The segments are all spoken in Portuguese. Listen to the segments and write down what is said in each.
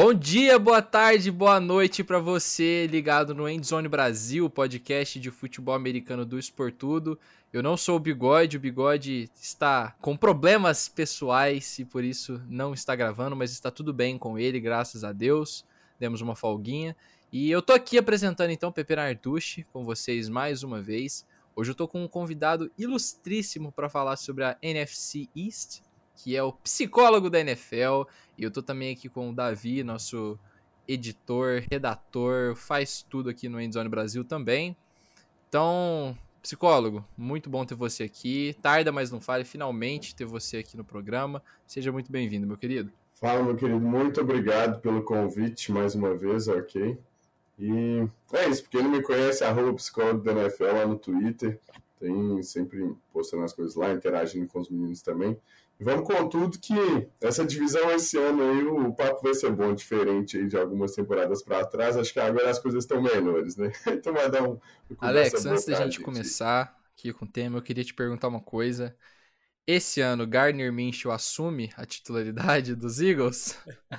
Bom dia, boa tarde, boa noite para você ligado no Endzone Brasil, podcast de futebol americano do Esportudo. Eu não sou o Bigode, o Bigode está com problemas pessoais e por isso não está gravando, mas está tudo bem com ele, graças a Deus. Demos uma folguinha. E eu tô aqui apresentando então Pepe Narducci com vocês mais uma vez. Hoje eu tô com um convidado ilustríssimo para falar sobre a NFC East, que é o psicólogo da NFL. E eu tô também aqui com o Davi, nosso editor, redator, faz tudo aqui no Endzone Brasil também. Então, psicólogo, muito bom ter você aqui. Tarda, mas não fale, finalmente ter você aqui no programa. Seja muito bem-vindo, meu querido. Fala, meu querido, muito obrigado pelo convite mais uma vez, ok? E é isso, porque ele me conhece, arroba psicólogo da NFL lá no Twitter, tem sempre postando as coisas lá, interagindo com os meninos também. Vamos com tudo que essa divisão esse ano aí, o papo vai ser bom, diferente aí de algumas temporadas para trás. Acho que agora as coisas estão melhores, né? Então vai dar um. Alex, antes da gente começar aqui com o tema, eu queria te perguntar uma coisa. Esse ano, Gardner Minshew assume a titularidade dos Eagles?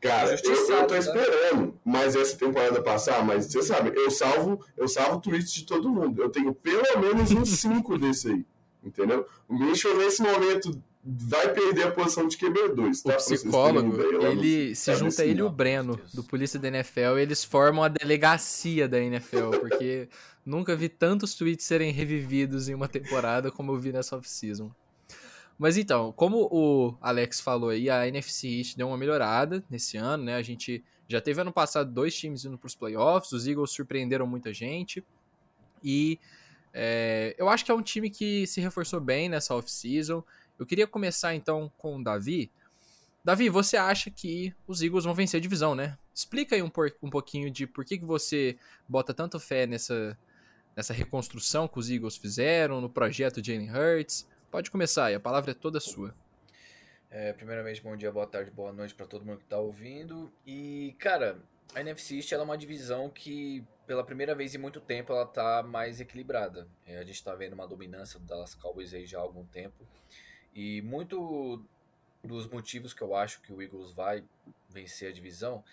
Cara, eu, eu tô né? esperando mas essa temporada passar, mas você sabe, eu salvo, eu salvo tweets de todo mundo. Eu tenho pelo menos uns 5 desse aí. Entendeu? O Minshew nesse momento vai perder a posição de QB2. Tá? O psicólogo, ele se junta ele e o Breno, do Polícia da NFL, e eles formam a delegacia da NFL, porque nunca vi tantos tweets serem revividos em uma temporada como eu vi nessa off-season. Mas então, como o Alex falou aí, a NFC East deu uma melhorada nesse ano, né? A gente já teve ano passado dois times indo para os playoffs, os Eagles surpreenderam muita gente. E é, eu acho que é um time que se reforçou bem nessa off-season. Eu queria começar então com o Davi. Davi, você acha que os Eagles vão vencer a divisão, né? Explica aí um, por, um pouquinho de por que, que você bota tanto fé nessa, nessa reconstrução que os Eagles fizeram, no projeto Jalen Hurts. Pode começar aí, a palavra é toda sua. É, primeiramente, bom dia, boa tarde, boa noite para todo mundo que está ouvindo. E, cara, a NFC East é uma divisão que, pela primeira vez em muito tempo, ela tá mais equilibrada. É, a gente está vendo uma dominância do Dallas Cowboys aí já há algum tempo. E muito dos motivos que eu acho que o Eagles vai vencer a divisão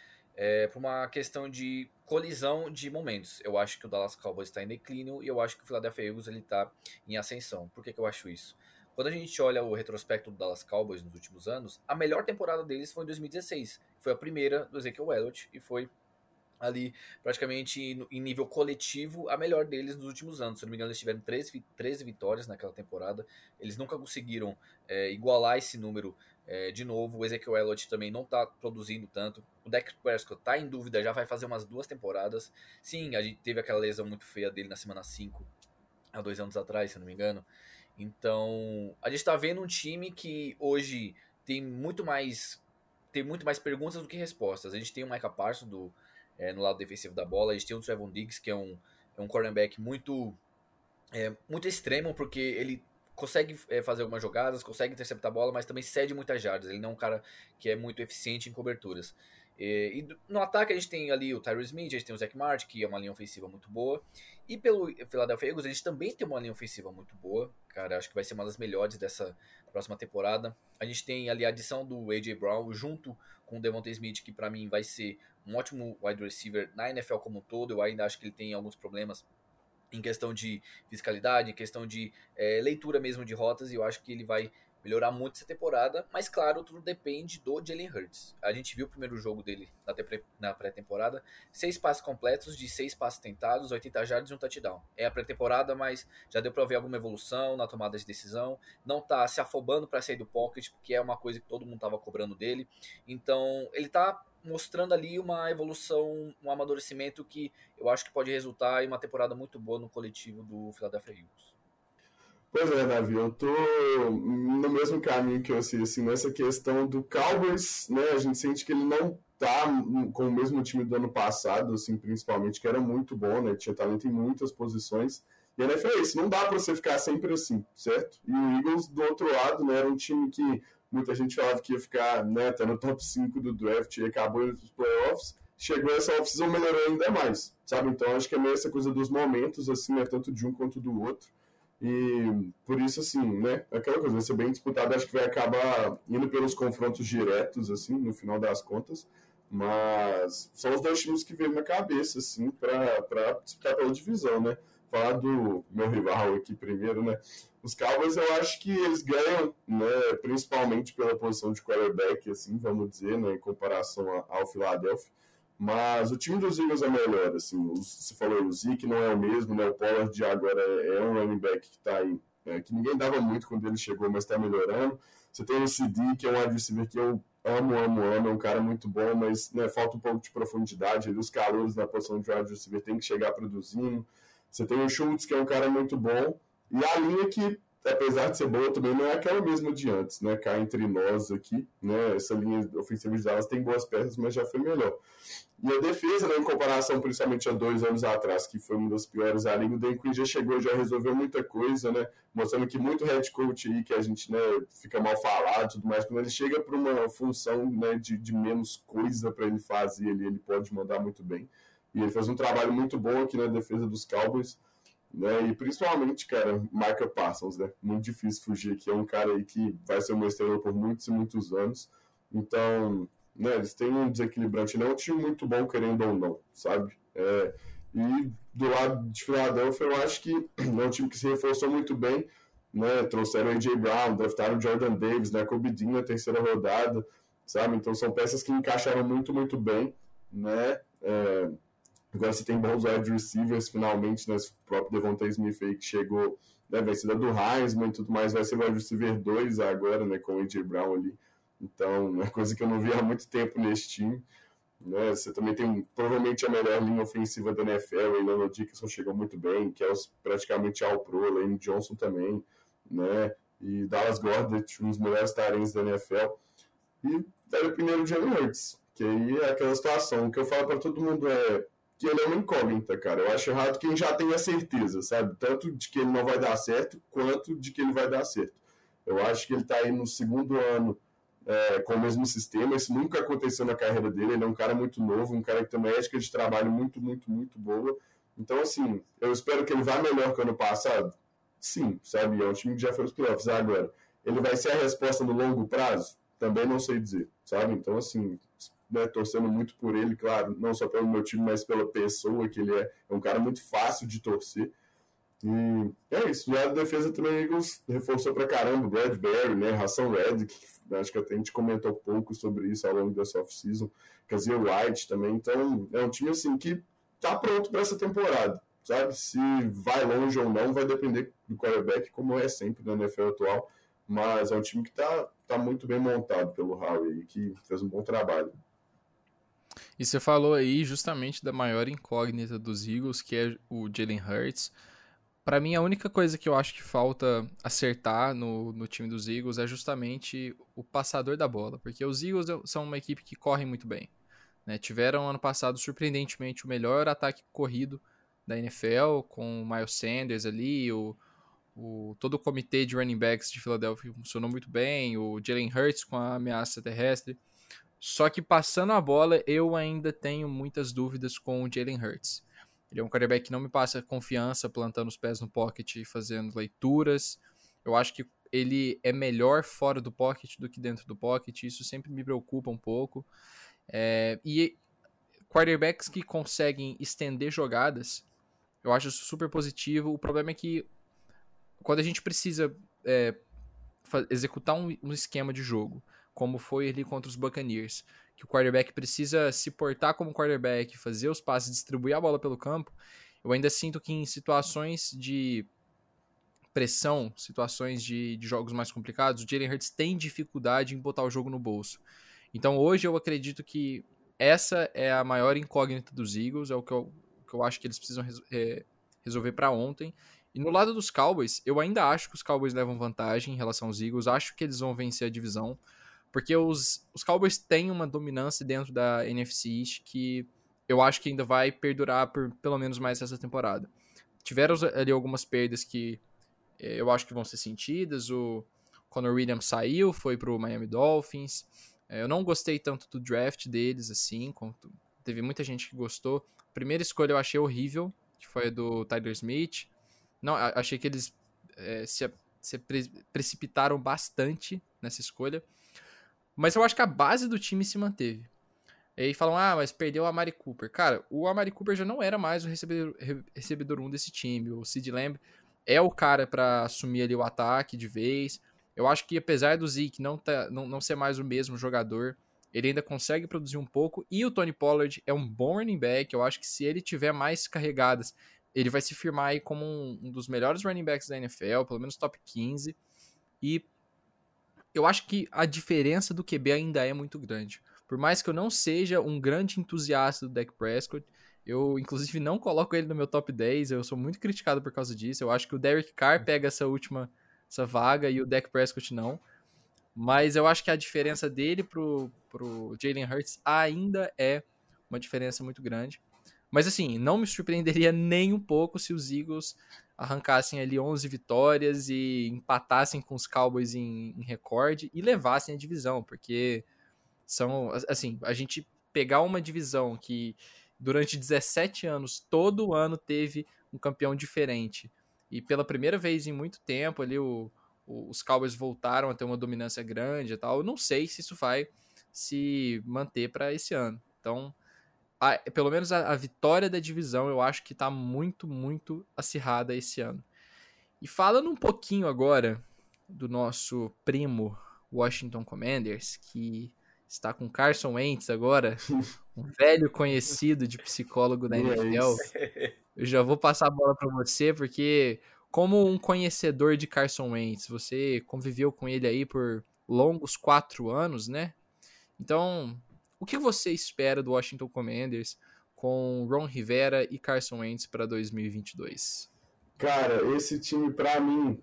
é por uma questão de colisão de momentos. Eu acho que o Dallas Cowboys está em declínio e eu acho que o Philadelphia Eagles está em ascensão. Por que, que eu acho isso? Quando a gente olha o retrospecto do Dallas Cowboys nos últimos anos, a melhor temporada deles foi em 2016. Foi a primeira do Ezekiel Elliott e foi ali praticamente em nível coletivo a melhor deles nos últimos anos. Se não me engano, eles tiveram 13, 13 vitórias naquela temporada. Eles nunca conseguiram é, igualar esse número é, de novo. O Ezekiel Elliott também não está produzindo tanto. O Dak Prescott está em dúvida, já vai fazer umas duas temporadas. Sim, a gente teve aquela lesão muito feia dele na semana 5, há dois anos atrás, se não me engano. Então, a gente está vendo um time que hoje tem muito mais tem muito mais perguntas do que respostas. A gente tem o Micah Parsons do, é, no lado defensivo da bola, a gente tem o Trevon Diggs, que é um, é um cornerback muito, é, muito extremo, porque ele consegue é, fazer algumas jogadas, consegue interceptar a bola, mas também cede muitas jardas. Ele não é um cara que é muito eficiente em coberturas. E, e no ataque a gente tem ali o Tyrese Smith, a gente tem o Zach Martin, que é uma linha ofensiva muito boa. E pelo Philadelphia Eagles a gente também tem uma linha ofensiva muito boa. Cara, acho que vai ser uma das melhores dessa próxima temporada. A gente tem ali a adição do A.J. Brown junto com o Devontae Smith, que para mim vai ser um ótimo wide receiver na NFL como um todo. Eu ainda acho que ele tem alguns problemas em questão de fiscalidade, em questão de é, leitura mesmo de rotas, e eu acho que ele vai melhorar muito essa temporada, mas claro, tudo depende do Jalen Hurts. A gente viu o primeiro jogo dele na pré-temporada, seis passes completos de seis passes tentados, 80 jardas e um touchdown. É a pré-temporada, mas já deu para ver alguma evolução na tomada de decisão, não tá se afobando para sair do pocket, porque é uma coisa que todo mundo tava cobrando dele. Então, ele tá mostrando ali uma evolução, um amadurecimento que eu acho que pode resultar em uma temporada muito boa no coletivo do Philadelphia Eagles. Pois é, Davi, eu tô no mesmo caminho que você, assim, nessa questão do Cowboys, né, a gente sente que ele não tá com o mesmo time do ano passado, assim, principalmente, que era muito bom, né, tinha talento em muitas posições, e a NFL é isso, não dá para você ficar sempre assim, certo? E o Eagles, do outro lado, né, era um time que muita gente falava que ia ficar, né, tá no top 5 do draft e acabou nos playoffs, chegou essa off-season, melhorou ainda mais, sabe? Então, acho que é meio essa coisa dos momentos, assim, né, tanto de um quanto do outro, E por isso, assim, né? Aquela coisa vai ser bem disputado, acho que vai acabar indo pelos confrontos diretos, assim, no final das contas. Mas são os dois times que vêm na cabeça, assim, para disputar pela divisão, né? Falar do meu rival aqui primeiro, né? Os Cowboys, eu acho que eles ganham, né? Principalmente pela posição de quarterback, assim, vamos dizer, né? Em comparação ao Philadelphia. Mas o time dos Eagles é melhor, assim, você falou, o Zeke não é o mesmo, né, o Pollard agora é, é um running back que está aí, é, que ninguém dava muito quando ele chegou, mas está melhorando. Você tem o CD, que é um receiver que eu amo, amo, amo, é um cara muito bom, mas né, falta um pouco de profundidade, os calores na posição de wide receiver tem que chegar produzindo. Você tem o Schultz, que é um cara muito bom, e a linha que apesar de ser boa também, não é aquela mesma de antes, né? Cá entre nós aqui, né? Essa linha ofensiva de Dallas tem boas peças, mas já foi melhor. E a defesa, né, em comparação principalmente a dois anos atrás, que foi uma das piores, a liga, o Dan Quinn já chegou, já resolveu muita coisa, né? Mostrando que muito head coach aí, que a gente né, fica mal falado e tudo mais, quando ele chega para uma função né, de, de menos coisa para ele fazer, ele, ele pode mandar muito bem. E ele fez um trabalho muito bom aqui na defesa dos Cowboys. Né? E principalmente, cara, Michael Parsons, né? Muito difícil fugir aqui. É um cara aí que vai ser uma estrela por muitos e muitos anos. Então, né, eles têm um desequilibrante. Não é um time muito bom, querendo ou não, sabe? É, e do lado de Philadelphia, eu acho que é um time que se reforçou muito bem. Né? Trouxeram AJ Brown, draftaram Jordan Davis, né? Kobe Dean na terceira rodada, sabe? Então são peças que encaixaram muito, muito bem, né? É, Agora você tem bons wide receivers, finalmente, né? O próprio Devontae Smith aí que chegou, né? Vencida do Heisman e tudo mais, vai ser wide receiver 2 agora, né? Com o A.J. Brown ali. Então, é coisa que eu não vi há muito tempo nesse time. Né? Você também tem provavelmente a melhor linha ofensiva da NFL, o Leonard Dickinson chegou muito bem, que é os, praticamente ao pro, Lane Johnson também, né? E Dallas Goddard, um dos melhores talentos da NFL. E era o primeiro Jalen Hurts, que aí é aquela situação. O que eu falo para todo mundo é que ele é uma incógnita, cara. Eu acho errado quem já tem a certeza, sabe? Tanto de que ele não vai dar certo, quanto de que ele vai dar certo. Eu acho que ele está aí no segundo ano é, com o mesmo sistema. Isso nunca aconteceu na carreira dele. Ele é um cara muito novo, um cara que tem uma ética de trabalho muito, muito, muito boa. Então, assim, eu espero que ele vá melhor que ano passado. Sim, sabe? É um time que já foi os playoffs. Agora, ele vai ser a resposta no longo prazo? Também não sei dizer, sabe? Então, assim, né, torcendo muito por ele, claro, não só pelo meu time, mas pela pessoa que ele é. É um cara muito fácil de torcer. E é isso. Já a defesa também, Eagles reforçou pra caramba o Bradbury, né, Ração Reddick, acho que até a gente comentou pouco sobre isso ao longo dessa off-season. Kazir White também. Então, é um time assim que tá pronto para essa temporada, sabe? Se vai longe ou não, vai depender do quarterback, como é sempre na NFL atual. Mas é um time que tá, tá muito bem montado pelo Howie, que fez um bom trabalho. E você falou aí justamente da maior incógnita dos Eagles, que é o Jalen Hurts. Para mim, a única coisa que eu acho que falta acertar no, no time dos Eagles é justamente o passador da bola, porque os Eagles são uma equipe que corre muito bem. Né? Tiveram ano passado, surpreendentemente, o melhor ataque corrido da NFL, com o Miles Sanders ali, o, o, todo o comitê de running backs de Philadelphia funcionou muito bem, o Jalen Hurts com a ameaça terrestre. Só que passando a bola, eu ainda tenho muitas dúvidas com o Jalen Hurts. Ele é um quarterback que não me passa confiança plantando os pés no pocket e fazendo leituras. Eu acho que ele é melhor fora do pocket do que dentro do pocket. Isso sempre me preocupa um pouco. É, e quarterbacks que conseguem estender jogadas, eu acho super positivo. O problema é que quando a gente precisa é, executar um, um esquema de jogo como foi ali contra os Buccaneers, que o quarterback precisa se portar como quarterback, fazer os passes, distribuir a bola pelo campo, eu ainda sinto que em situações de pressão, situações de, de jogos mais complicados, o Jalen Hurts tem dificuldade em botar o jogo no bolso. Então hoje eu acredito que essa é a maior incógnita dos Eagles, é o que eu, que eu acho que eles precisam é, resolver para ontem. E no lado dos Cowboys, eu ainda acho que os Cowboys levam vantagem em relação aos Eagles, acho que eles vão vencer a divisão. Porque os, os Cowboys têm uma dominância dentro da NFC East que eu acho que ainda vai perdurar por pelo menos mais essa temporada. Tiveram ali algumas perdas que eh, eu acho que vão ser sentidas. O Conor Williams saiu, foi pro Miami Dolphins. Eh, eu não gostei tanto do draft deles, assim. Teve muita gente que gostou. A primeira escolha eu achei horrível, que foi a do Tyler Smith. Não, achei que eles é, se, se pre precipitaram bastante nessa escolha. Mas eu acho que a base do time se manteve. E aí falam, ah, mas perdeu o Amari Cooper. Cara, o Amari Cooper já não era mais o recebedor, recebedor um desse time. O Sid Lamb é o cara para assumir ali o ataque de vez. Eu acho que apesar do Zeke não, tá, não, não ser mais o mesmo jogador, ele ainda consegue produzir um pouco. E o Tony Pollard é um bom running back. Eu acho que se ele tiver mais carregadas, ele vai se firmar aí como um, um dos melhores running backs da NFL, pelo menos top 15. E eu acho que a diferença do QB ainda é muito grande. Por mais que eu não seja um grande entusiasta do Dak Prescott, eu inclusive não coloco ele no meu top 10, eu sou muito criticado por causa disso. Eu acho que o Derek Carr pega essa última essa vaga e o Dak Prescott não. Mas eu acho que a diferença dele pro, pro Jalen Hurts ainda é uma diferença muito grande. Mas assim, não me surpreenderia nem um pouco se os Eagles arrancassem ali 11 vitórias e empatassem com os Cowboys em, em recorde e levassem a divisão, porque são, assim, a gente pegar uma divisão que durante 17 anos, todo ano teve um campeão diferente. E pela primeira vez em muito tempo ali o, o, os Cowboys voltaram a ter uma dominância grande e tal. Eu não sei se isso vai se manter para esse ano. Então, a, pelo menos a, a, vitória da divisão eu acho que está muito, muito acirrada esse ano. E falando um pouquinho agora do nosso primo Washington Commanders, que está com Carson Wentz agora, um velho conhecido de psicólogo da NFL. Eu já vou passar a bola para você, porque como um conhecedor de Carson Wentz, você conviveu com ele aí por longos quatro anos, né? Então, o que você espera do Washington Commanders com Ron Rivera e Carson Wentz para 2022? Cara, esse time para mim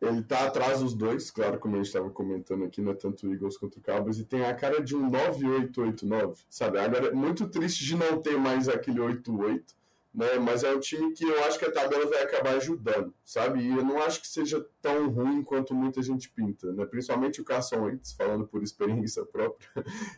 ele tá atrás dos dois, claro, como a gente estava comentando aqui, né? Tanto o Eagles quanto o Cowboys, e tem a cara de um 9889, sabe? Agora, é muito triste de não ter mais aquele 88, né? Mas é um time que eu acho que a tabela vai acabar ajudando, sabe? E eu não acho que seja tão ruim quanto muita gente pinta, né? Principalmente o Carson Wentz, falando por experiência própria.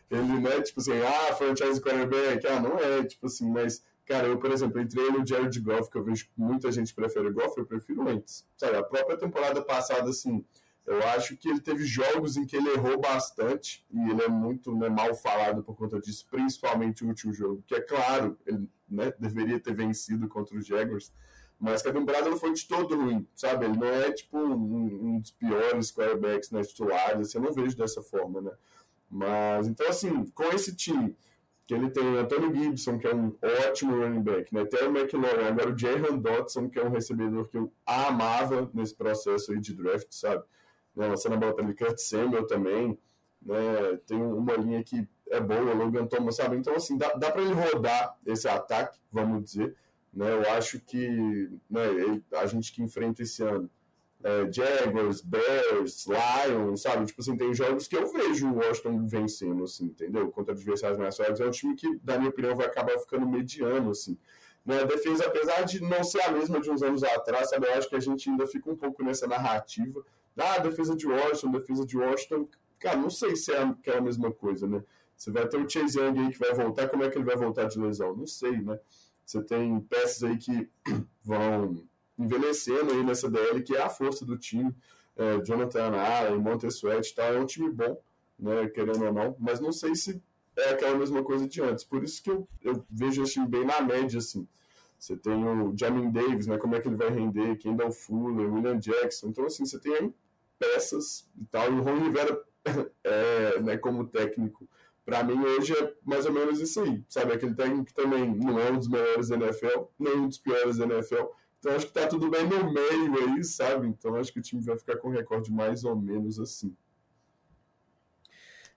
Ele, né, tipo assim, ah, franchise quarterback, ah, não é, tipo assim, mas Cara, eu, por exemplo, entrei no Jared Goff, que eu vejo que muita gente prefere Goff, eu prefiro antes. Sabe, a própria temporada passada, assim, eu acho que ele teve jogos em que ele errou bastante e ele é muito né, mal falado por conta disso, principalmente o último jogo, que é claro, ele né, deveria ter vencido contra os Jaguars, mas que a temporada não foi de todo ruim, sabe? Ele não é tipo um, um dos piores quarterbacks né, titulares, assim, eu não vejo dessa forma, né? Mas, então, assim, com esse time que ele tem Antônio Gibson, que é um ótimo running back, né? Terry McLaurin, agora o Jahan Dotson, que é um recebedor que eu amava nesse processo aí de draft, sabe? Né? Lançando a bola para ele, Kurt Samuel também, né? Tem uma linha que é boa, Logan Thomas, sabe? Então, assim, dá, dá para ele rodar esse ataque, vamos dizer, né? Eu acho que né, ele, a gente que enfrenta esse ano é, Jaguars, Bears, Lions, sabe? Tipo assim, tem jogos que eu vejo o Washington vencendo, assim, entendeu? Contra adversários mais. É um time que, na minha opinião, vai acabar ficando mediano, assim. Né? A defesa, apesar de não ser a mesma de uns anos atrás, sabe? Eu acho que a gente ainda fica um pouco nessa narrativa. Ah, defesa de Washington, defesa de Washington. Cara, não sei se é aquela mesma coisa, né? Você vai ter o Chase Young aí que vai voltar, como é que ele vai voltar de lesão? Não sei, né? Você tem peças aí que vão envelhecendo aí nessa DL, que é a força do time. É, Jonathan Allen, Montez Sweat tal, é um time bom, né, querendo ou não, mas não sei se é aquela mesma coisa de antes. Por isso que eu, eu vejo esse time bem na média, assim. Você tem o Jamin Davis, né, como é que ele vai render, Kendall Fuller, William Jackson. Então, assim, você tem peças e tal. E o Ron Rivera, é, né, como técnico, para mim hoje é mais ou menos isso aí, sabe? Aquele técnico que também não é um dos melhores da NFL, nem um dos piores da NFL, então acho que tá tudo bem no meio aí, sabe? Então acho que o time vai ficar com um recorde mais ou menos assim.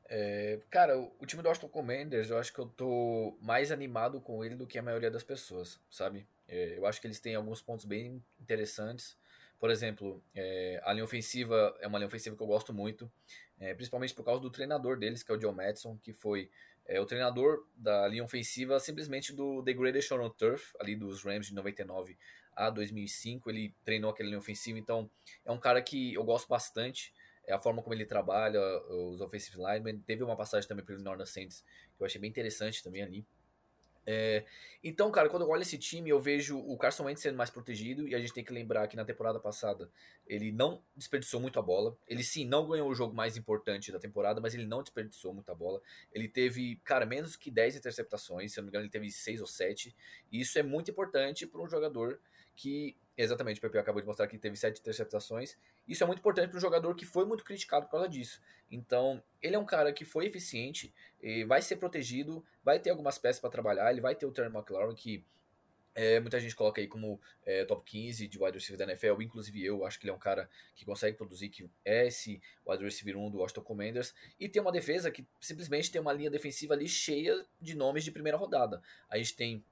É, cara, o time do Washington Commanders, eu acho que eu tô mais animado com ele do que a maioria das pessoas, sabe? É, eu acho que eles têm alguns pontos bem interessantes. Por exemplo, é, a linha ofensiva é uma linha ofensiva que eu gosto muito, é, principalmente por causa do treinador deles, que é o John Madison, que foi é, o treinador da linha ofensiva simplesmente do The Greatest Show on Turf, ali dos Rams de 99 a 2005. Ele treinou aquele linha ofensiva, então é um cara que eu gosto bastante. É a forma como ele trabalha os offensive linemen. Teve uma passagem também pelo Northern Saints que eu achei bem interessante também ali. É, então, cara, quando eu olho esse time, eu vejo o Carson Wentz sendo mais protegido, e a gente tem que lembrar que na temporada passada ele não desperdiçou muito a bola. Ele sim não ganhou o jogo mais importante da temporada, mas ele não desperdiçou muita bola. Ele teve, cara, menos que 10 interceptações, se eu não me engano, ele teve 6 ou 7. E isso é muito importante para um jogador que Exatamente, o Pepe acabou de mostrar que teve sete interceptações. Isso é muito importante para um jogador que foi muito criticado por causa disso. Então, ele é um cara que foi eficiente, vai ser protegido, vai ter algumas peças para trabalhar, ele vai ter o Terry McLaurin, que é, muita gente coloca aí como é, top 15 de wide receiver da NFL, inclusive eu acho que ele é um cara que consegue produzir, que é esse wide receiver 1 do Washington Commanders, e tem uma defesa que simplesmente tem uma linha defensiva ali cheia de nomes de primeira rodada. A gente tem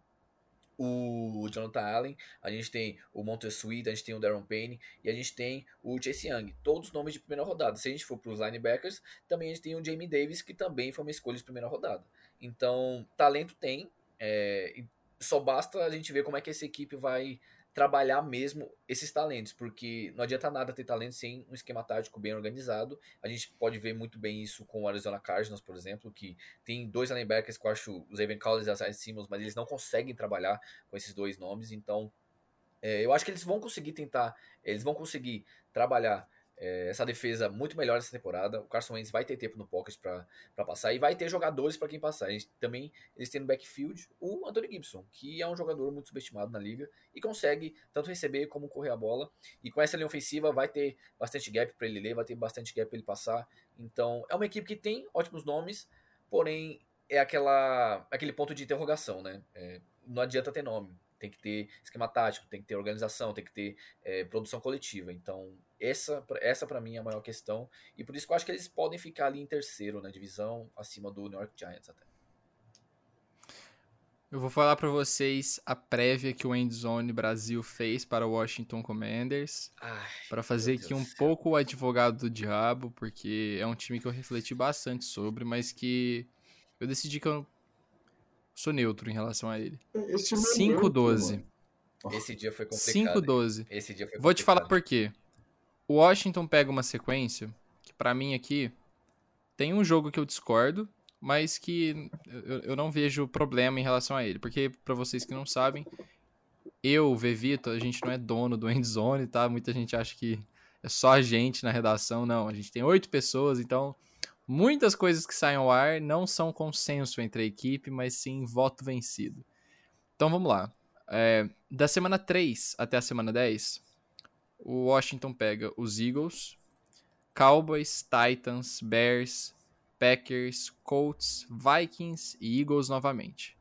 o Jonathan Allen, a gente tem o Montez Sweet, a gente tem o Darren Payne e a gente tem o Chase Young, todos nomes de primeira rodada. Se a gente for para os linebackers, também a gente tem o Jamie Davis, que também foi uma escolha de primeira rodada. Então, talento tem, é, só basta a gente ver como é que essa equipe vai trabalhar mesmo esses talentos, porque não adianta nada ter talento sem um esquema tático bem organizado. A gente pode ver muito bem isso com o Arizona Cardinals, por exemplo, que tem dois linebackers que eu acho os Evan Collins e a Isaiah Simmons, mas eles não conseguem trabalhar com esses dois nomes, então é, eu acho que eles vão conseguir tentar, eles vão conseguir trabalhar é, essa defesa muito melhor essa temporada. O Carson Wentz vai ter tempo no pocket para passar e vai ter jogadores para quem passar. Gente, também eles têm no backfield o Anthony Gibson, que é um jogador muito subestimado na liga e consegue tanto receber como correr a bola. E com essa linha ofensiva vai ter bastante gap para ele ler, vai ter bastante gap para ele passar. Então é uma equipe que tem ótimos nomes, porém é aquela aquele ponto de interrogação, né? É, não adianta ter nome tem que ter esquema tático, tem que ter organização, tem que ter é, produção coletiva. Então, essa, essa para mim é a maior questão. E por isso que eu acho que eles podem ficar ali em terceiro na divisão, acima do New York Giants até. Eu vou falar para vocês a prévia que o Endzone Brasil fez para o Washington Commanders. Para fazer aqui um pouco o advogado do diabo, porque é um time que eu refleti bastante sobre, mas que eu decidi que eu sou neutro em relação a ele. 5-12. É Esse dia foi complicado. 5-12. Esse dia foi Vou te falar por quê. O Washington pega uma sequência que para mim aqui tem um jogo que eu discordo, mas que eu, eu não vejo problema em relação a ele. Porque, para vocês que não sabem, eu, Vevito, a gente não é dono do Endzone, tá? Muita gente acha que é só a gente na redação. Não, a gente tem oito pessoas, então Muitas coisas que saem ao ar não são consenso entre a equipe, mas sim voto vencido. Então vamos lá. É, da semana 3 até a semana 10, o Washington pega os Eagles, Cowboys, Titans, Bears, Packers, Colts, Vikings e Eagles novamente.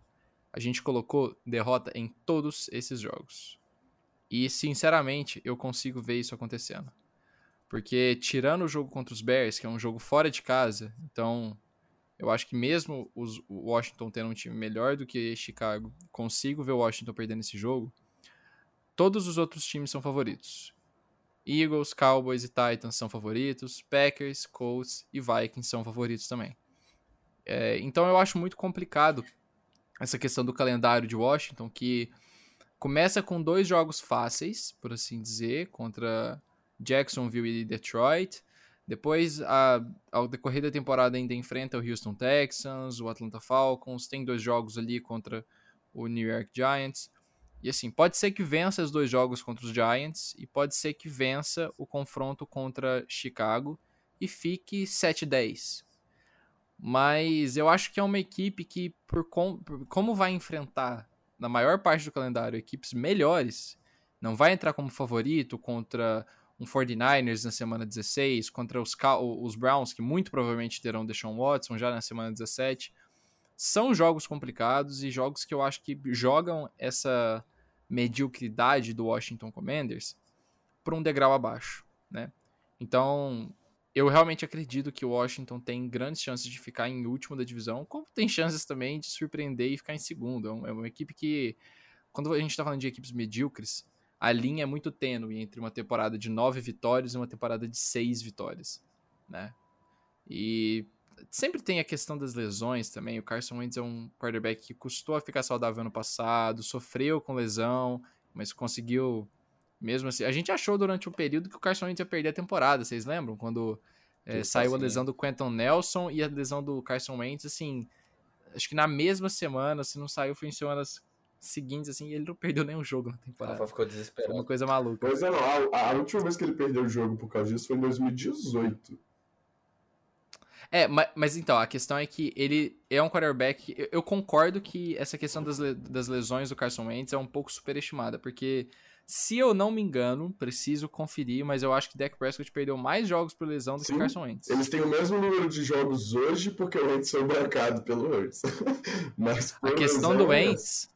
A gente colocou derrota em todos esses jogos. E sinceramente, eu consigo ver isso acontecendo. Porque tirando o jogo contra os Bears, que é um jogo fora de casa, então eu acho que mesmo os, o Washington tendo um time melhor do que Chicago, consigo ver o Washington perdendo esse jogo. Todos os outros times são favoritos. Eagles, Cowboys e Titans são favoritos, Packers, Colts e Vikings são favoritos também. É, então eu acho muito complicado essa questão do calendário de Washington, que começa com dois jogos fáceis, por assim dizer, contra Jacksonville e Detroit. Depois, a, ao decorrer da temporada, ainda enfrenta o Houston Texans, o Atlanta Falcons, tem dois jogos ali contra o New York Giants. E assim, pode ser que vença os dois jogos contra os Giants e pode ser que vença o confronto contra Chicago e fique 7-10. Mas eu acho que é uma equipe que, por, com, por como vai enfrentar na maior parte do calendário equipes melhores, não vai entrar como favorito contra um 49ers na semana 16, contra os, os Browns, que muito provavelmente terão Deshaun Watson já na semana 17. São jogos complicados e jogos que eu acho que jogam essa mediocridade do Washington Commanders para um degrau abaixo, né? Então, eu realmente acredito que o Washington tem grandes chances de ficar em último da divisão, como tem chances também de surpreender e ficar em segundo. É uma equipe que, quando a gente está falando de equipes medíocres, a linha é muito tênue entre uma temporada de nove vitórias e uma temporada de seis vitórias, né? E sempre tem a questão das lesões também. O Carson Wentz é um quarterback que custou a ficar saudável ano passado, sofreu com lesão, mas conseguiu mesmo assim. A gente achou durante um período que o Carson Wentz ia perder a temporada, vocês lembram? Quando é, saiu a lesão do Quentin Nelson e a lesão do Carson Wentz, assim, acho que na mesma semana, se não saiu, foi em semanas seguintes, assim, ele não perdeu nenhum jogo na temporada. Rafa ficou desesperado. Foi uma coisa maluca. Pois é, não. A, a, última vez que ele perdeu o jogo por causa disso foi em 2018. É, mas, mas, então, a questão é que ele é um quarterback. Eu, eu concordo que essa questão das, das lesões do Carson Wentz é um pouco superestimada, porque se eu não me engano, preciso conferir, mas eu acho que Dak Prescott perdeu mais jogos por lesão do Sim, que Carson Wentz. Eles têm o mesmo número de jogos hoje porque o Wentz foi marcado pelo Wentz. mas a questão do é Wentz,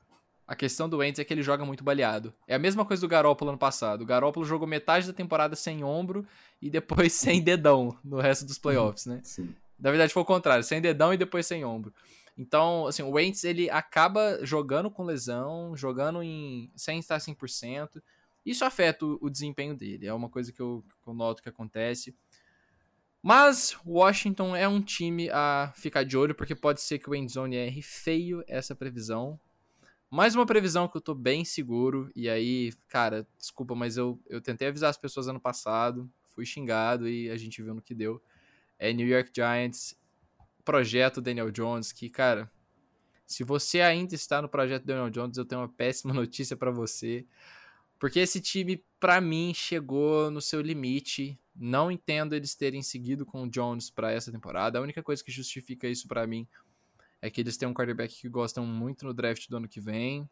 a questão do Wentz é que ele joga muito baleado. É a mesma coisa do Garoppolo ano passado. O Garoppolo jogou metade da temporada sem ombro e depois sem dedão no resto dos playoffs, né? Sim. Na verdade foi o contrário, sem dedão e depois sem ombro. Então, assim, o Wentz, ele acaba jogando com lesão, jogando em sem estar 100%. Isso afeta o, o desempenho dele, é uma coisa que eu, que eu noto que acontece. Mas Washington é um time a ficar de olho, porque pode ser que o Endzone erre feio essa previsão. Mais uma previsão que eu tô bem seguro, e aí, cara, desculpa, mas eu, eu tentei avisar as pessoas ano passado, fui xingado e a gente viu no que deu é New York Giants, projeto Daniel Jones, que, cara, se você ainda está no projeto Daniel Jones, eu tenho uma péssima notícia para você. Porque esse time, para mim, chegou no seu limite. Não entendo eles terem seguido com o Jones para essa temporada. A única coisa que justifica isso para mim é que eles têm um quarterback que gostam muito no draft do ano que vem.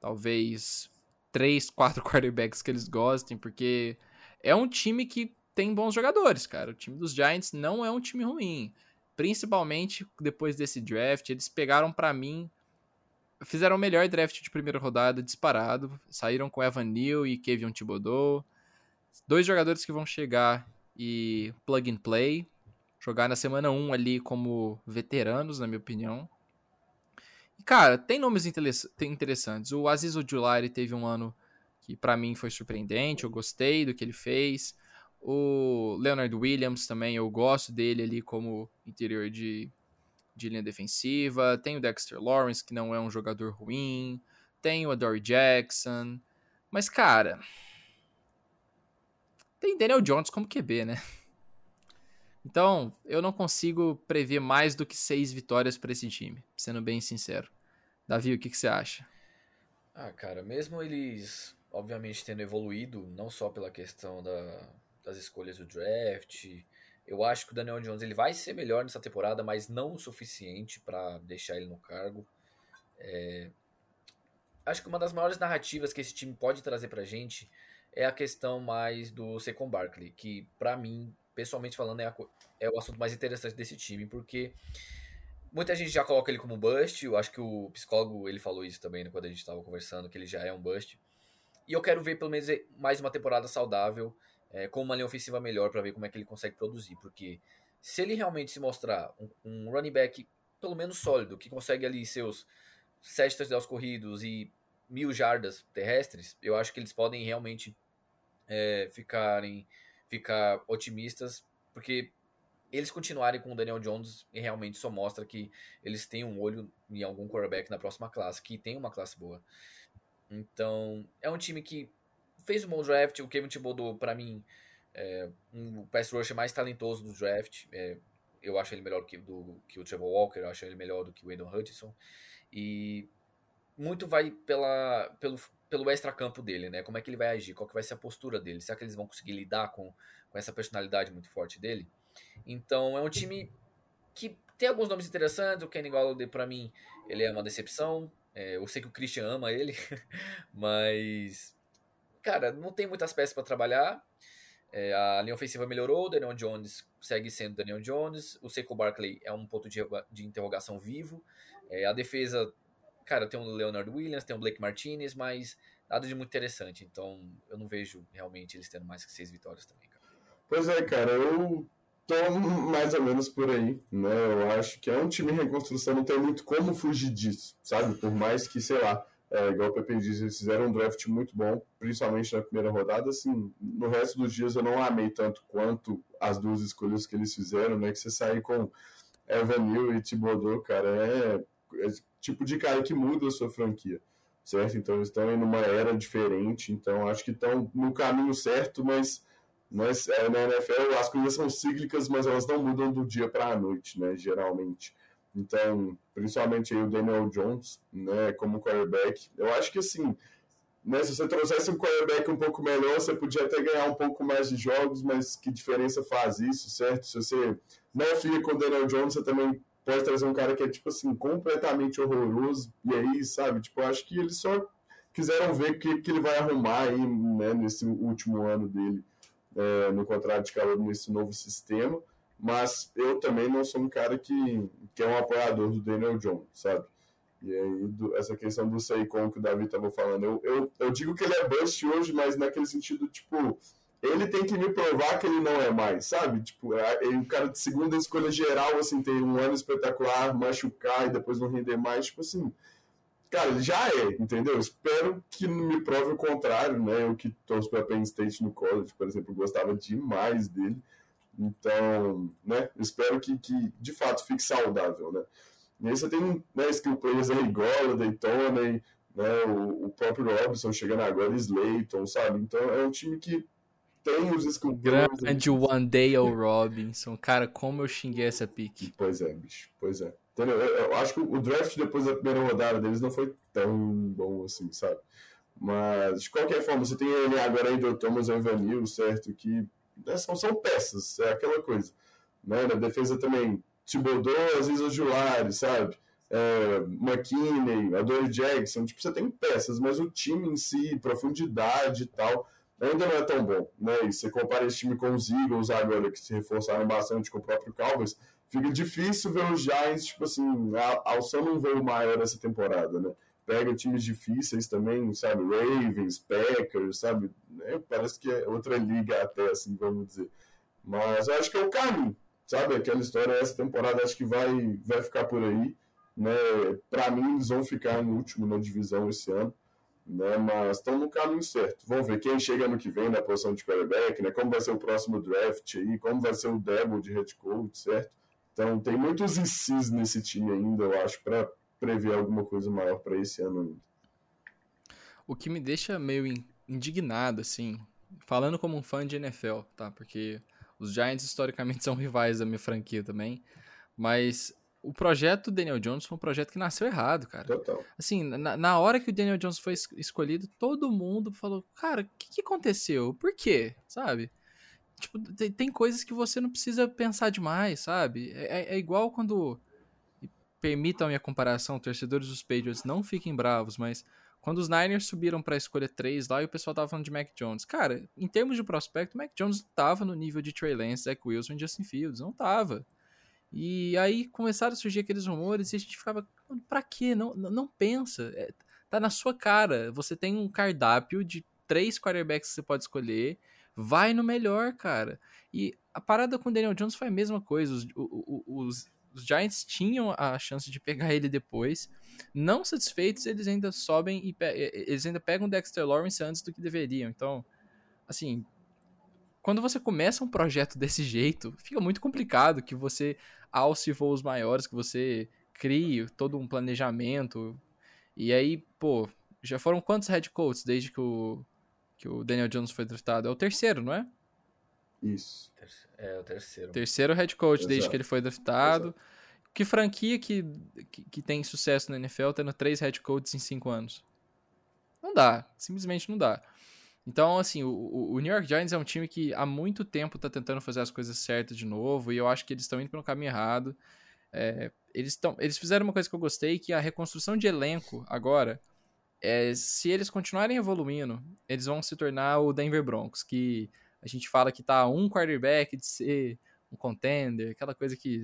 Talvez três, quatro quarterbacks que eles gostem, porque é um time que tem bons jogadores, cara. O time dos Giants não é um time ruim. Principalmente depois desse draft, eles pegaram para mim fizeram o melhor draft de primeira rodada disparado, saíram com Evan Neal e Kevin Thibodeau. Dois jogadores que vão chegar e plug and play, jogar na semana 1 ali como veteranos, na minha opinião. E cara, tem nomes interessantes. O Aziz Ojulari teve um ano que para mim foi surpreendente, eu gostei do que ele fez. O Leonard Williams também, eu gosto dele ali como interior de, de linha defensiva. Tem o Dexter Lawrence, que não é um jogador ruim. Tem o Adore Jackson. Mas, cara. Tem Daniel Jones como QB, né? Então, eu não consigo prever mais do que seis vitórias para esse time, sendo bem sincero. Davi, o que, que você acha? Ah, cara, mesmo eles, obviamente, tendo evoluído, não só pela questão da, das escolhas do draft. Eu acho que o Daniel Jones ele vai ser melhor nessa temporada, mas não o suficiente para deixar ele no cargo. É... Acho que uma das maiores narrativas que esse time pode trazer pra gente é a questão mais do Saquon Barkley, que para mim, pessoalmente falando, é, a... é o assunto mais interessante desse time, porque muita gente já coloca ele como bust, eu acho que o psicólogo ele falou isso também né, quando a gente estava conversando, que ele já é um bust. E eu quero ver pelo menos mais uma temporada saudável é, com uma linha ofensiva melhor para ver como é que ele consegue produzir. Porque se ele realmente se mostrar um, um running back pelo menos sólido, que consegue ali seus sete touchdowns corridos e mil jardas terrestres, eu acho que eles podem realmente é, ficarem ficar otimistas, porque eles continuarem com o Daniel Jones e realmente só mostra que eles têm um olho em algum quarterback na próxima classe, que tem uma classe boa. Então, é um time que fez um bom draft. O Kevin Thibodeau, para mim, é um pass rusher mais talentoso do draft. É, eu acho ele melhor que, do, que o Trevor Walker, eu acho ele melhor do que o Aiden Hutchinson. E muito vai pela, pelo, pelo extra-campo dele, né? Como é que ele vai agir, qual que vai ser a postura dele. Será que eles vão conseguir lidar com, com essa personalidade muito forte dele? Então, é um time que tem alguns nomes interessantes. O Kenny Golladay, para mim, ele é uma decepção. É, eu sei que o Christian ama ele, mas cara, não tem muitas peças para trabalhar. É, a linha ofensiva melhorou, o Daniel Jones segue sendo Daniel Jones, o Seiko Barkley é um ponto de, de interrogação vivo. É, a defesa, cara, tem o Leonard Williams, tem o Blake Martinez, mas nada de muito interessante. Então eu não vejo realmente eles tendo mais que seis vitórias também, cara. Pois é, cara, eu tô mais ou menos por aí, né? Eu acho que é um time em reconstrução, não tem muito como fugir disso, sabe? Por mais que, sei lá, é, igual o Pepe disse, eles fizeram um draft muito bom, principalmente na primeira rodada. Assim, no resto dos dias eu não amei tanto quanto as duas escolhas que eles fizeram, né? Que você sair com Evan e Thibodeau, cara, é, é tipo de cara que muda a sua franquia, certo? Então eles estão em uma era diferente, então acho que estão no caminho certo, mas, mas é, na NFL as coisas são cíclicas, mas elas não mudam do dia para a noite, né? Geralmente. Então, principalmente aí o Daniel Jones, né, como quarterback. Eu acho que assim, né, se você trouxesse um quarterback um pouco melhor, você podia até ganhar um pouco mais de jogos, mas que diferença faz isso, certo? Se você não fica com o Daniel Jones, você também pode trazer um cara que é, tipo assim, completamente horroroso, e aí, sabe, tipo, eu acho que eles só quiseram ver o que, que ele vai arrumar aí, né, nesse último ano dele é, no contrato de calor nesse novo sistema mas eu também não sou um cara que, que é um apoiador do Daniel Jones, sabe? E aí, do, essa questão do Saquon que o Davi estava falando, eu, eu, eu digo que ele é bust hoje, mas naquele sentido, tipo, ele tem que me provar que ele não é mais, sabe? Tipo, é, é um cara de segunda escolha geral, assim, tem um ano espetacular, machucar e depois não render mais, tipo assim, cara, ele já é, entendeu? Espero que me prove o contrário, né? Eu que torço para Penn State no college, por exemplo, gostava demais dele. Então, né, espero que, que de fato fique saudável, né. E aí você tem né, skill players aí, Gola, Daytona, né, o, o próprio Robson chegando agora, Slayton, sabe? Então é um time que tem os skill players. Grande One Day o Robinson. Cara, como eu xinguei essa pique. Pois é, bicho, pois é. Entendeu? Eu, eu acho que o draft depois da primeira rodada deles não foi tão bom assim, sabe? Mas, de qualquer forma, você tem ele agora aí do Thomas Evanil, certo? Que né, são, são peças, é aquela coisa. Né? Na defesa também, Thibodeau, Aziz Julari, sabe? É, McKinney, Adore Jackson, tipo, você tem peças, mas o time em si, profundidade e tal, ainda não é tão bom, né? E você compara esse time com os Eagles agora, que se reforçaram bastante com o próprio Cowboys, fica difícil ver os Giants, tipo assim, alçando um voo maior essa temporada, né? Pega times difíceis também, sabe? Ravens, Packers, sabe? Né? Parece que é outra liga até, assim, vamos dizer. Mas eu acho que é o caminho, sabe? Aquela história, essa temporada acho que vai, vai ficar por aí. Né? Para mim, eles vão ficar no último na divisão esse ano. Né? Mas estão no caminho certo. Vamos ver quem chega no que vem na posição de quarterback, né? Como vai ser o próximo draft aí, como vai ser o Debo de head coach, certo? Então tem muitos ICs nesse time ainda, eu acho, para prever alguma coisa maior para esse ano ainda. O que me deixa meio indignado, assim, falando como um fã de NFL, tá? Porque os Giants historicamente são rivais da minha franquia também, mas o projeto Daniel Jones foi um projeto que nasceu errado, cara. Total. Assim, na, na hora que o Daniel Jones foi escolhido, todo mundo falou, cara, o que, que, aconteceu? Por quê? Sabe? Tipo, tem, tem, coisas que você não precisa pensar demais, sabe? É, é, é igual quando. Permitam a minha comparação, torcedores dos Patriots não fiquem bravos, mas quando os Niners subiram para a escolha 3 lá e o pessoal tava falando de Mac Jones. Cara, em termos de prospecto, Mac Jones tava no nível de Trey Lance, Zach Wilson e Justin Fields. Não tava. E aí começaram a surgir aqueles rumores e a gente ficava, pra quê? Não, não pensa. É, tá na sua cara. Você tem um cardápio de três quarterbacks que você pode escolher. Vai no melhor, cara. E a parada com o Daniel Jones foi a mesma coisa. Os, os, os Giants tinham a chance de pegar ele depois. Não satisfeitos, eles ainda sobem e eles ainda pegam o Dexter Lawrence antes do que deveriam. Então, assim, quando você começa um projeto desse jeito, fica muito complicado que você alce voos maiores, que você crie todo um planejamento. E aí, pô, já foram quantos head coaches desde que o, que o Daniel Jones foi draftado? É o terceiro, não é? Isso. É o terceiro. Terceiro head coach Exato. desde que ele foi draftado. Exato. Que franquia que, que, que, tem sucesso na NFL tendo três head coaches em cinco anos? Não dá. Simplesmente não dá. Então, assim, o, o New York Giants é um time que há muito tempo está tentando fazer as coisas certas de novo, e eu acho que eles estão indo pelo caminho errado. É, eles, tão, eles fizeram uma coisa que eu gostei, que a reconstrução de elenco agora, é, se eles continuarem evoluindo, eles vão se tornar o Denver Broncos, que a gente fala que tá um quarterback de ser um contender, aquela coisa que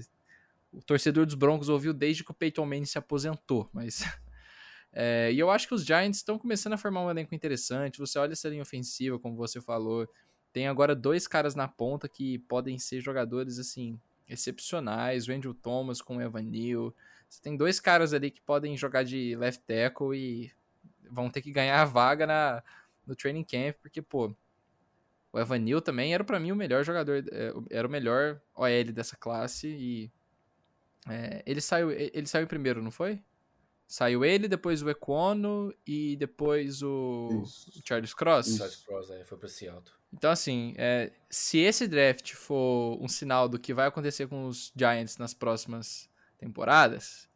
o torcedor dos Broncos ouviu desde que o Peyton Manning se aposentou, mas... É, e eu acho que os Giants estão começando a formar um elenco interessante. Você olha essa linha ofensiva, como você falou. Tem agora dois caras na ponta que podem ser jogadores, assim, excepcionais. O Andrew Thomas com o Evan Neal. Você tem dois caras ali que podem jogar de left tackle e vão ter que ganhar a vaga na, no training camp, porque, pô, o Evan Neal também era para mim o melhor jogador, é, era o melhor OL dessa classe e é, ele saiu ele saiu primeiro, não foi? Saiu ele, depois o Econo e depois o, o Charles Cross. Isso. Charles Cross, aí foi pro Seattle. Então, assim, é, se esse draft for um sinal do que vai acontecer com os Giants nas próximas temporadas,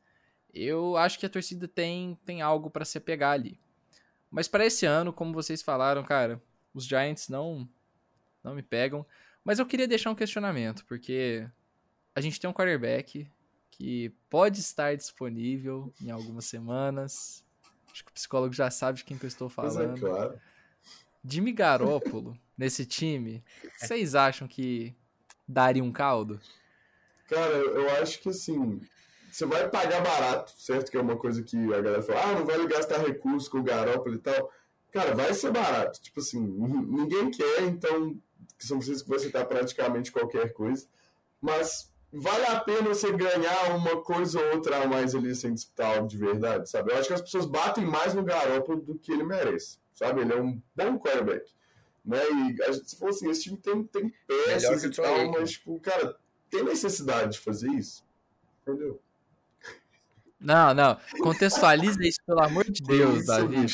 eu acho que a torcida tem, tem algo para se apegar ali. Mas para esse ano, como vocês falaram, cara, os Giants não não me pegam. Mas eu queria deixar um questionamento, porque a gente tem um quarterback que pode estar disponível em algumas semanas. Acho que o psicólogo já sabe de quem que eu estou falando. Mas é claro. Jimmy Garoppolo nesse time, vocês acham que daria um caldo? Cara, eu acho que assim, você vai pagar barato, certo? Que é uma coisa que a galera fala, ah, não vai gastar recursos com o Garoppolo e tal. Cara, vai ser barato. Tipo assim, ninguém quer, então são vocês que você tá praticamente qualquer coisa. Mas vale a pena você ganhar uma coisa ou outra a mais ali sem disputar algo de verdade, sabe? Eu acho que as pessoas batem mais no Garoppolo do que ele merece, sabe? Ele é um bom quarterback. Né? E a gente, se for assim, esse time tem, tem peças e tal, mas, tipo, cara, tem necessidade de fazer isso? Entendeu? Não, não. Contextualiza isso, pelo amor de Deus, isso, Davi.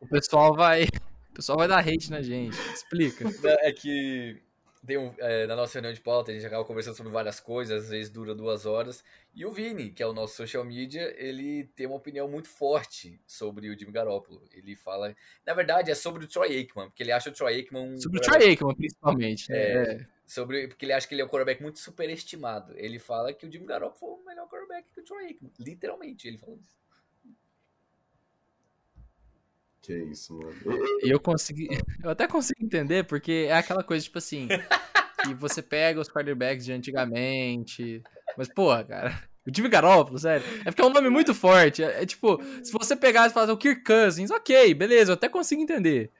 O pessoal vai. O pessoal vai dar hate na gente. Explica. É que tem um, é, na nossa reunião de pauta, a gente acaba conversando sobre várias coisas, às vezes dura duas horas. E o Vini, que é o nosso social media, ele tem uma opinião muito forte sobre o Jimmy Garoppolo. Ele fala. Na verdade, é sobre o Troy Aikman, porque ele acha o Troy Aikman. Sobre o Troy Aikman, principalmente. Né? É, é. Sobre, porque ele acha que ele é um quarterback muito superestimado. Ele fala que o Jimmy Garoppolo foi o melhor quarterback que o Troy Aikman. Literalmente, ele falou isso. Que isso, mano. E eu consegui. Eu até consigo entender, porque é aquela coisa, tipo assim. que você pega os quarterbacks de antigamente. Mas, porra, cara. O Jimmy Garoppolo, sério. É porque é um nome muito forte. É, é tipo, se você pegar e falar o Kirk Cousins, ok, beleza, eu até consigo entender.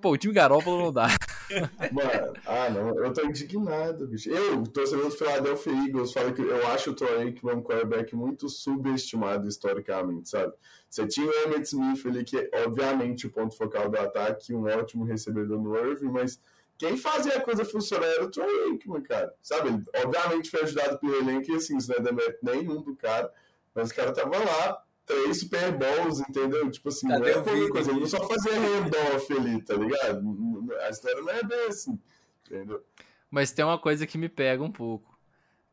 Pô, o time Garópolo não dá. Mano, ah, não, eu tô indignado, bicho. Eu, torcedor do Philadelphia Eagles, falo que eu acho o Troy Aikman um quarterback muito subestimado historicamente, sabe? Você tinha o Emmett Smith ali, que é obviamente o ponto focal do ataque, um ótimo recebedor no Irving, mas quem fazia a coisa funcionar era o Troy Aikman, cara. Sabe? Ele, obviamente foi ajudado pelo elenco e assim, isso não é demérito nenhum do cara, mas o cara tava lá três Super Bowls, entendeu? Tipo assim, Cadê não é pouca coisa. Não só fazia handoff ali, tá ligado? A história não é bem assim, entendeu? Mas tem uma coisa que me pega um pouco.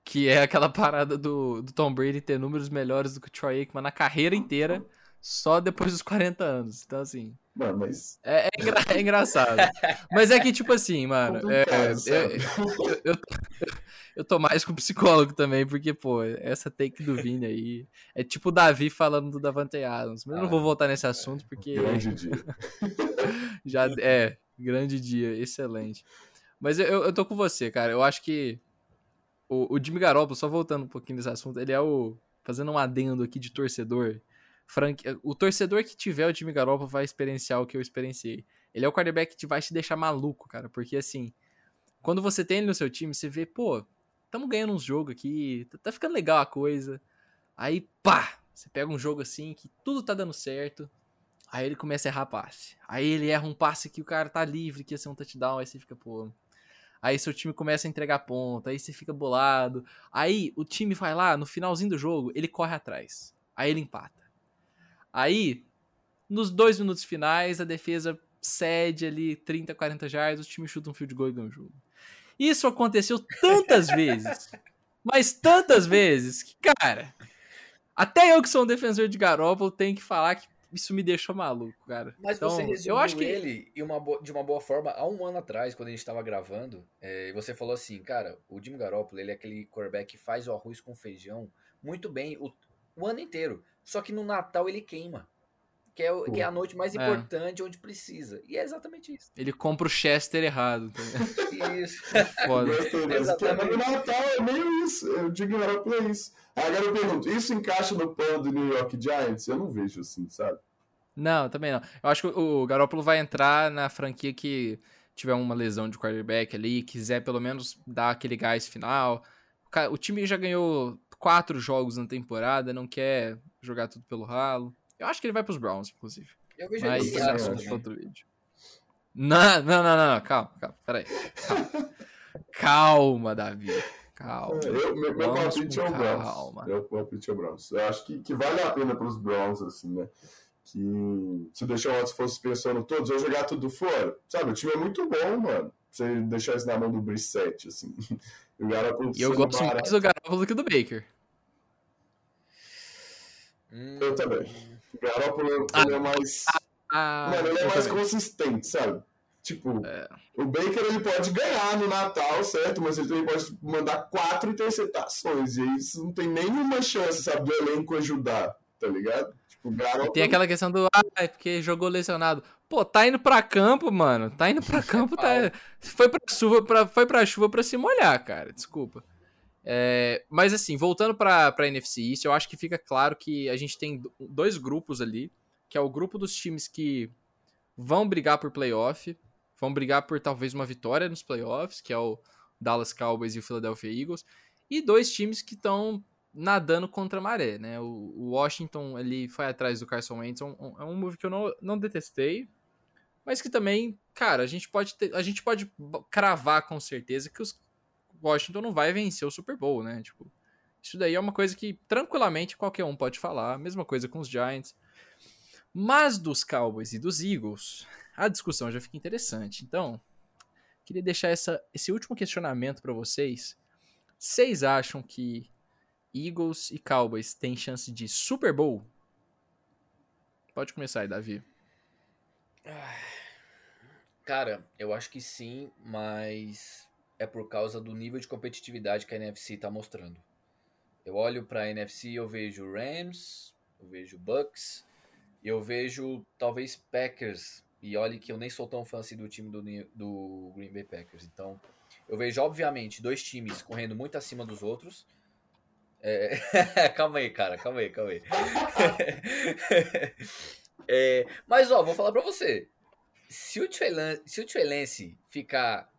Que é aquela parada do, do Tom Brady ter números melhores do que o Troy Aikman na carreira inteira, só depois dos 40 anos. Então, assim. Mano, mas... é, é, engra é engraçado. mas é que, tipo assim, mano. É, eu, eu, eu, eu tô mais com psicólogo também, porque, pô, essa take do Vini aí. É tipo o Davi falando do Davante Adams. Mas eu não vou ah, voltar nesse assunto, porque. Grande dia. já É, grande dia, excelente. Mas eu, eu tô com você, cara. Eu acho que o, o Jimmy Garoppolo, só voltando um pouquinho desse assunto, ele é o. Fazendo um adendo aqui de torcedor. Frank, o torcedor que tiver o Jimmy Garoppolo vai experienciar o que eu experienciei. Ele é o quarterback que vai te deixar maluco, cara. Porque assim, quando você tem ele no seu time, você vê, pô, estamos ganhando uns jogos aqui, tá, tá ficando legal a coisa. Aí, pá, você pega um jogo assim que tudo tá dando certo. Aí ele começa a errar passe. Aí ele erra um passe que o cara tá livre, que ia ser um touchdown, aí você fica, pô. Aí seu time começa a entregar ponta, aí você fica bolado. Aí o time vai lá, no finalzinho do jogo, ele corre atrás. Aí ele empata. Aí, nos dois minutos finais, a defesa cede ali 30, 40 jardas, o time chuta um field goal e ganha o jogo. Isso aconteceu tantas vezes, mas tantas vezes, que, cara, até eu que sou um defensor de Garoppolo tenho que falar que isso me deixou maluco, cara. Mas então, você resumiu eu acho que... ele uma de uma boa forma há um ano atrás, quando a gente estava gravando, é, você falou assim, cara, o Jimmy Garoppolo, ele é aquele quarterback que faz o arroz com feijão muito bem o, o ano inteiro. Só que no Natal ele queima que é, que é a noite mais é. importante onde precisa. E é exatamente isso. Ele compra o Chester errado. Tá isso. Foda. Exatamente. No Natal é meio isso. Eu digo Garoppolo é isso. Agora eu pergunto, isso encaixa no plano do New York Giants? Eu não vejo assim, sabe? Não, também não. Eu acho que o Garoppolo vai entrar na franquia que tiver uma lesão de quarterback ali, quiser pelo menos dar aquele gás final. O time já ganhou quatro jogos na temporada, não quer jogar tudo pelo ralo. Eu acho que ele vai pros Browns, inclusive. Eu vejo Mas ele é outro vídeo. Não, não, não, não, calma, calma, peraí. Calma, calma Davi. Calma. É, eu, meu, meu palpite é o Browns. Meu palpite é o Browns. Eu acho que, que vale a pena pros Browns, assim, né? Que se deixar o Watson fosse pensando todos, eu jogar tudo fora. Sabe, o time é muito bom, mano. Você deixar isso na mão do Brissette, assim. E eu gosto barato. mais do Garoppolo do que do Baker. Hum. Eu também. Garoppolo ah, é mais. Ah, mano, ele é mais também. consistente, sabe? Tipo, é. o Baker ele pode ganhar no Natal, certo? Mas ele também pode mandar quatro interceptações. E aí isso não tem nenhuma chance, sabe, do elenco ajudar, tá ligado? Tipo, Garoppolo... Tem aquela questão do, ah, é porque jogou lesionado. Pô, tá indo pra campo, mano. Tá indo pra campo, tá. Foi pra chuva pra, foi pra chuva pra se molhar, cara. Desculpa. É, mas assim, voltando pra, pra NFC East, eu acho que fica claro que a gente tem dois grupos ali, que é o grupo dos times que vão brigar por playoff, vão brigar por talvez uma vitória nos playoffs, que é o Dallas Cowboys e o Philadelphia Eagles, e dois times que estão nadando contra a maré, né? O, Washington ele foi atrás do Carson Wentz, é um, é um move que eu não, não detestei, mas que também, cara, a gente pode ter, a gente pode cravar com certeza que os Washington não vai vencer o Super Bowl, né? Tipo, isso daí é uma coisa que tranquilamente qualquer um pode falar, mesma coisa com os Giants. Mas dos Cowboys e dos Eagles, a discussão já fica interessante. Então, queria deixar essa, esse último questionamento para vocês. Vocês acham que Eagles e Cowboys têm chance de Super Bowl? Pode começar aí, Davi. Cara, eu acho que sim, mas é por causa do nível de competitividade que a NFC está mostrando. Eu olho para a NFC e eu vejo Rams, eu vejo Bucks, eu vejo talvez Packers. E olhe que eu nem sou tão fã assim do time do, do Green Bay Packers. Então, eu vejo, obviamente, dois times correndo muito acima dos outros. É... calma aí, cara, calma aí, calma aí. é... Mas, ó, vou falar pra você se o Trey Lance, se o Trey Lance ficar,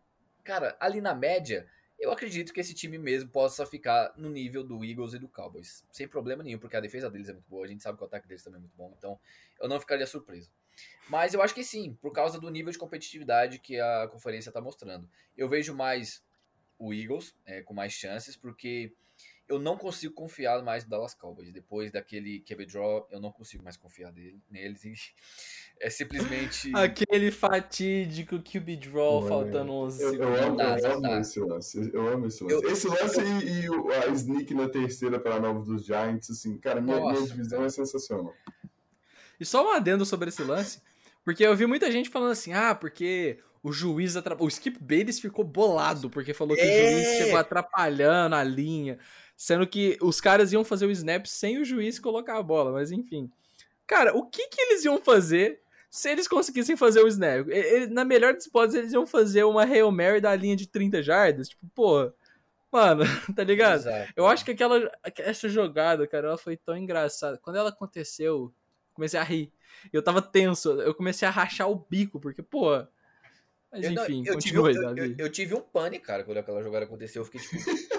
cara, ali na média, eu acredito que esse time mesmo possa ficar no nível do Eagles e do Cowboys, sem problema nenhum, porque a defesa deles é muito boa, a gente sabe que o ataque deles também é muito bom, então eu não ficaria surpreso. Mas eu acho que sim, por causa do nível de competitividade que a conferência está mostrando. Eu vejo mais o Eagles é, com mais chances, porque eu não consigo confiar mais no Dallas Cowboys. Depois daquele QB Draw, eu não consigo mais confiar dele, neles. E é simplesmente. Aquele fatídico QB Draw faltando 11 eu, segundos. Eu amo, eu amo esse lance. Eu amo esse lance. Eu, esse lance e, e, a sneak na terceira para nova dos Giants, assim, cara, minha, minha divisão é sensacional. E só um adendo sobre esse lance, porque eu vi muita gente falando assim, ah, porque o juiz atrapalhou. O Skip Bayless ficou bolado, porque falou que é. o juiz chegou atrapalhando a linha. Sendo que os caras iam fazer o snap sem o juiz colocar a bola, mas enfim. Cara, o que que eles iam fazer se eles conseguissem fazer o snap? Na melhor das hipóteses, eles iam fazer uma Hail Mary da linha de 30 jardas. Tipo, pô, mano, tá ligado? Exato. Eu acho que aquela essa jogada, cara, ela foi tão engraçada. Quando ela aconteceu, comecei a rir. Eu tava tenso, eu comecei a rachar o bico, porque, pô. Mas enfim, eu, continue, tive, eu, eu, eu, tive um pânico, cara, quando aquela jogada aconteceu. Eu fiquei tipo.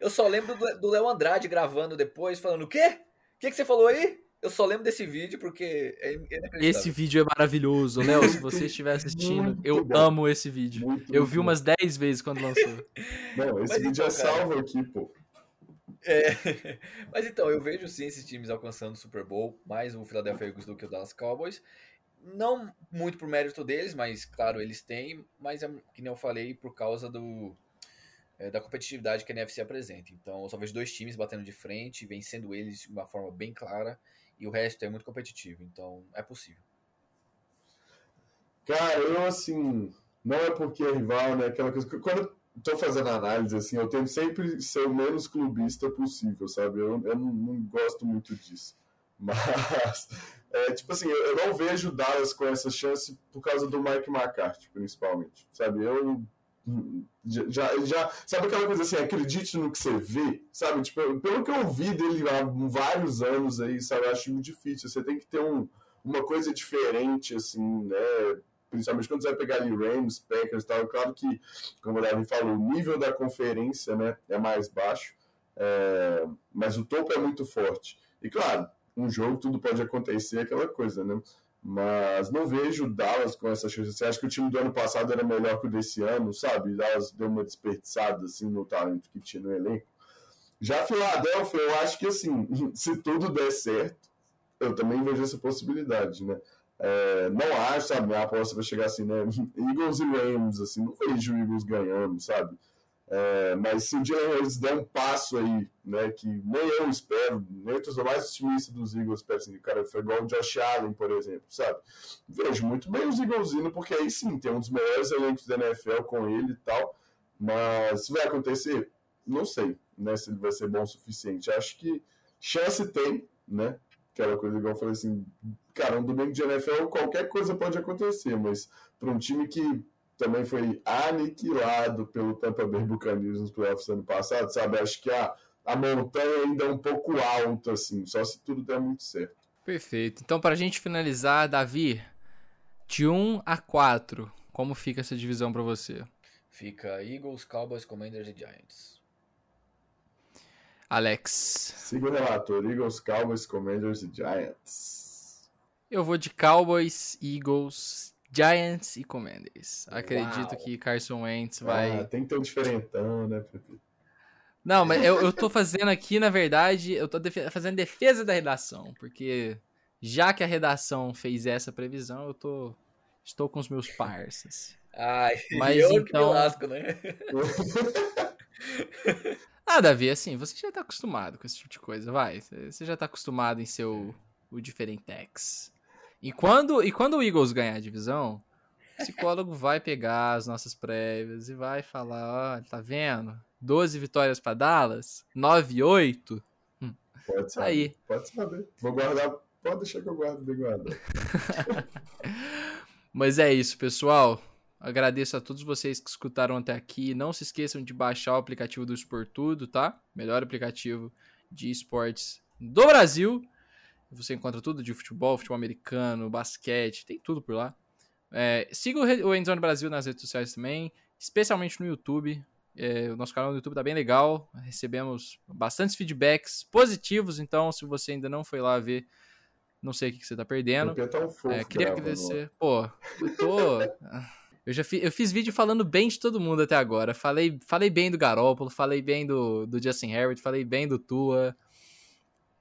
Eu só lembro do Léo Andrade gravando depois, falando: o quê? O que, que você falou aí? Eu só lembro desse vídeo porque é Esse vídeo é maravilhoso, Léo. Se você estiver assistindo, eu bom. amo esse vídeo. Muito, eu vi bom. umas 10 vezes quando lançou. Não, esse Mas vídeo então, é salvo aqui, pô. É. Mas então, eu vejo sim esses times alcançando o Super Bowl, mais o Philadelphia Eagles do que o Dallas Cowboys. Não muito por mérito deles, mas claro, eles têm, mas é, que nem eu falei, por causa do, é, da competitividade que a NFC apresenta. Então, eu só vejo dois times batendo de frente, vencendo eles de uma forma bem clara, e o resto é muito competitivo. Então, é possível. Cara, eu assim, não é porque é rival, né? Aquela coisa. Quando eu tô fazendo análise, assim, eu tento sempre ser o menos clubista possível, sabe? Eu, eu não, não gosto muito disso. Mas, é, tipo assim, eu, eu não vejo Dallas com essa chance por causa do Mike McCarthy, principalmente, sabe? Eu já, já, sabe aquela coisa assim, acredite no que você vê, sabe? Tipo, pelo que eu vi dele há vários anos aí, sabe? Eu acho muito difícil. Você tem que ter um, uma coisa diferente, assim, né? Principalmente quando você vai pegar ali Rams, Packers tal. Claro que, como o Davi falou, o nível da conferência né, é mais baixo, é, mas o topo é muito forte. E claro, um jogo tudo pode acontecer, aquela coisa, né? Mas não vejo Dallas com essa chance. Você acha que o time do ano passado era melhor que o desse ano, sabe? Dallas deu uma desperdiçada assim, no talento que tinha no elenco. Já a Filadélfia, eu acho que assim, se tudo der certo, eu também vejo essa possibilidade, né? É, não acho, sabe, minha aposta vai chegar assim, né? Eagles e Rams, assim, não vejo o Eagles ganhando, sabe? É, mas se o Jalen Hurts der um passo aí, né, que nem eu espero, nem sou mais otimista dos Eagles, espero assim, cara foi igual o Josh Allen, por exemplo, sabe? Vejo muito bem os Eagles indo, porque aí sim, tem um dos melhores elencos da NFL com ele e tal, mas vai acontecer? Não sei, né, se ele vai ser bom o suficiente. Acho que chance tem, né? Aquela coisa igual eu falei assim, cara, um domingo de NFL qualquer coisa pode acontecer, mas para um time que também foi aniquilado pelo Tampa Bay Buccaneers nos playoffs ano passado, sabe? Acho que a, a montanha ainda é um pouco alta, assim, só se tudo der muito certo. Perfeito. Então, para a gente finalizar, Davi, de 1 a 4, como fica essa divisão para você? Fica Eagles, Cowboys, Commanders e Giants. Alex. Siga o relator: Eagles, Cowboys, Commanders e Giants. Eu vou de Cowboys, Eagles, Giants e Commanders. Acredito Uau. que Carson Wentz vai. Ah, tem que ter um diferentão, né, Pepe? Não, mas eu, eu tô fazendo aqui, na verdade, eu tô defe fazendo defesa da redação, porque já que a redação fez essa previsão, eu tô estou com os meus parceiros. Ai, mas eu então... que me lasco, né? ah, Davi, assim, você já tá acostumado com esse tipo de coisa, vai. Você já tá acostumado em ser o, o Diferentex. E quando, e quando o Eagles ganhar a divisão, o psicólogo vai pegar as nossas prévias e vai falar, ó, tá vendo? 12 vitórias para Dallas, 9 8. Hum. Pode saber. Aí. Pode saber. Vou guardar, pode deixar que eu guardo bem guardado. Mas é isso, pessoal. Agradeço a todos vocês que escutaram até aqui. Não se esqueçam de baixar o aplicativo do Esportudo, tá? Melhor aplicativo de esportes do Brasil. Você encontra tudo de futebol, futebol americano, basquete, tem tudo por lá. É, siga o Endzone Brasil nas redes sociais também, especialmente no YouTube. É, o nosso canal no YouTube tá bem legal. Recebemos bastantes feedbacks positivos, então se você ainda não foi lá ver, não sei o que, você tá perdendo. Tá um fofo, é, queria agradecer. Pô, eu tô. Eu já fiz, eu fiz vídeo falando bem de todo mundo até agora. Falei, falei bem do Garópolo, falei bem do, do Justin Herbert, falei bem do Tua.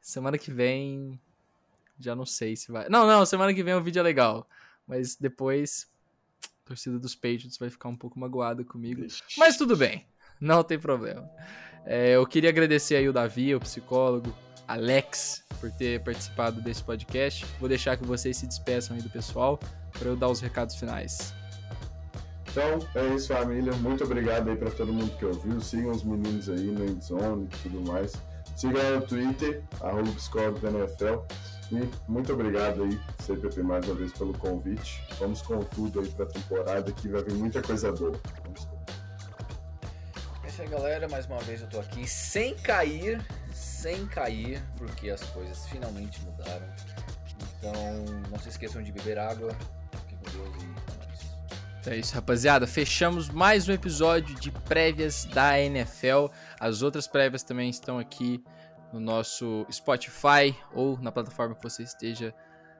Semana que vem já não sei se vai. Não, não, semana que vem o vídeo é legal. Mas depois, a torcida dos Patriots vai ficar um pouco magoada comigo. Mas tudo bem, não tem problema. É, eu queria agradecer aí o Davi, o psicólogo, Alex, por ter participado desse podcast. Vou deixar que vocês se despeçam aí do pessoal para eu dar os recados finais. Então, é isso, família. Muito obrigado aí para todo mundo que ouviu. Sigam os meninos aí no Endzone e tudo mais. Sigam no Twitter, arroba psicólogo da NFL. E muito obrigado aí, CPP, mais uma vez pelo convite. Vamos com tudo aí pra temporada que vai vir muita coisa boa. Vamos É isso aí, galera. Mais uma vez eu tô aqui sem cair, sem cair, porque as coisas finalmente mudaram. Então, não se esqueçam de beber água. Fiquem com Deus e é isso, rapaziada. Fechamos mais um episódio de prévias da NFL. As outras prévias também estão aqui no nosso Spotify ou na plataforma que você esteja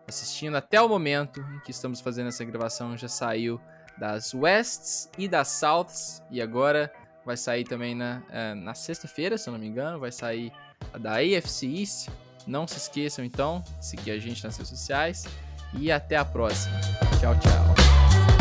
assistindo. Até o momento em que estamos fazendo essa gravação já saiu das Wests e das Souths e agora vai sair também na, uh, na sexta-feira, se eu não me engano, vai sair a da AFC East. Não se esqueçam então de seguir a gente nas redes sociais e até a próxima. Tchau, tchau.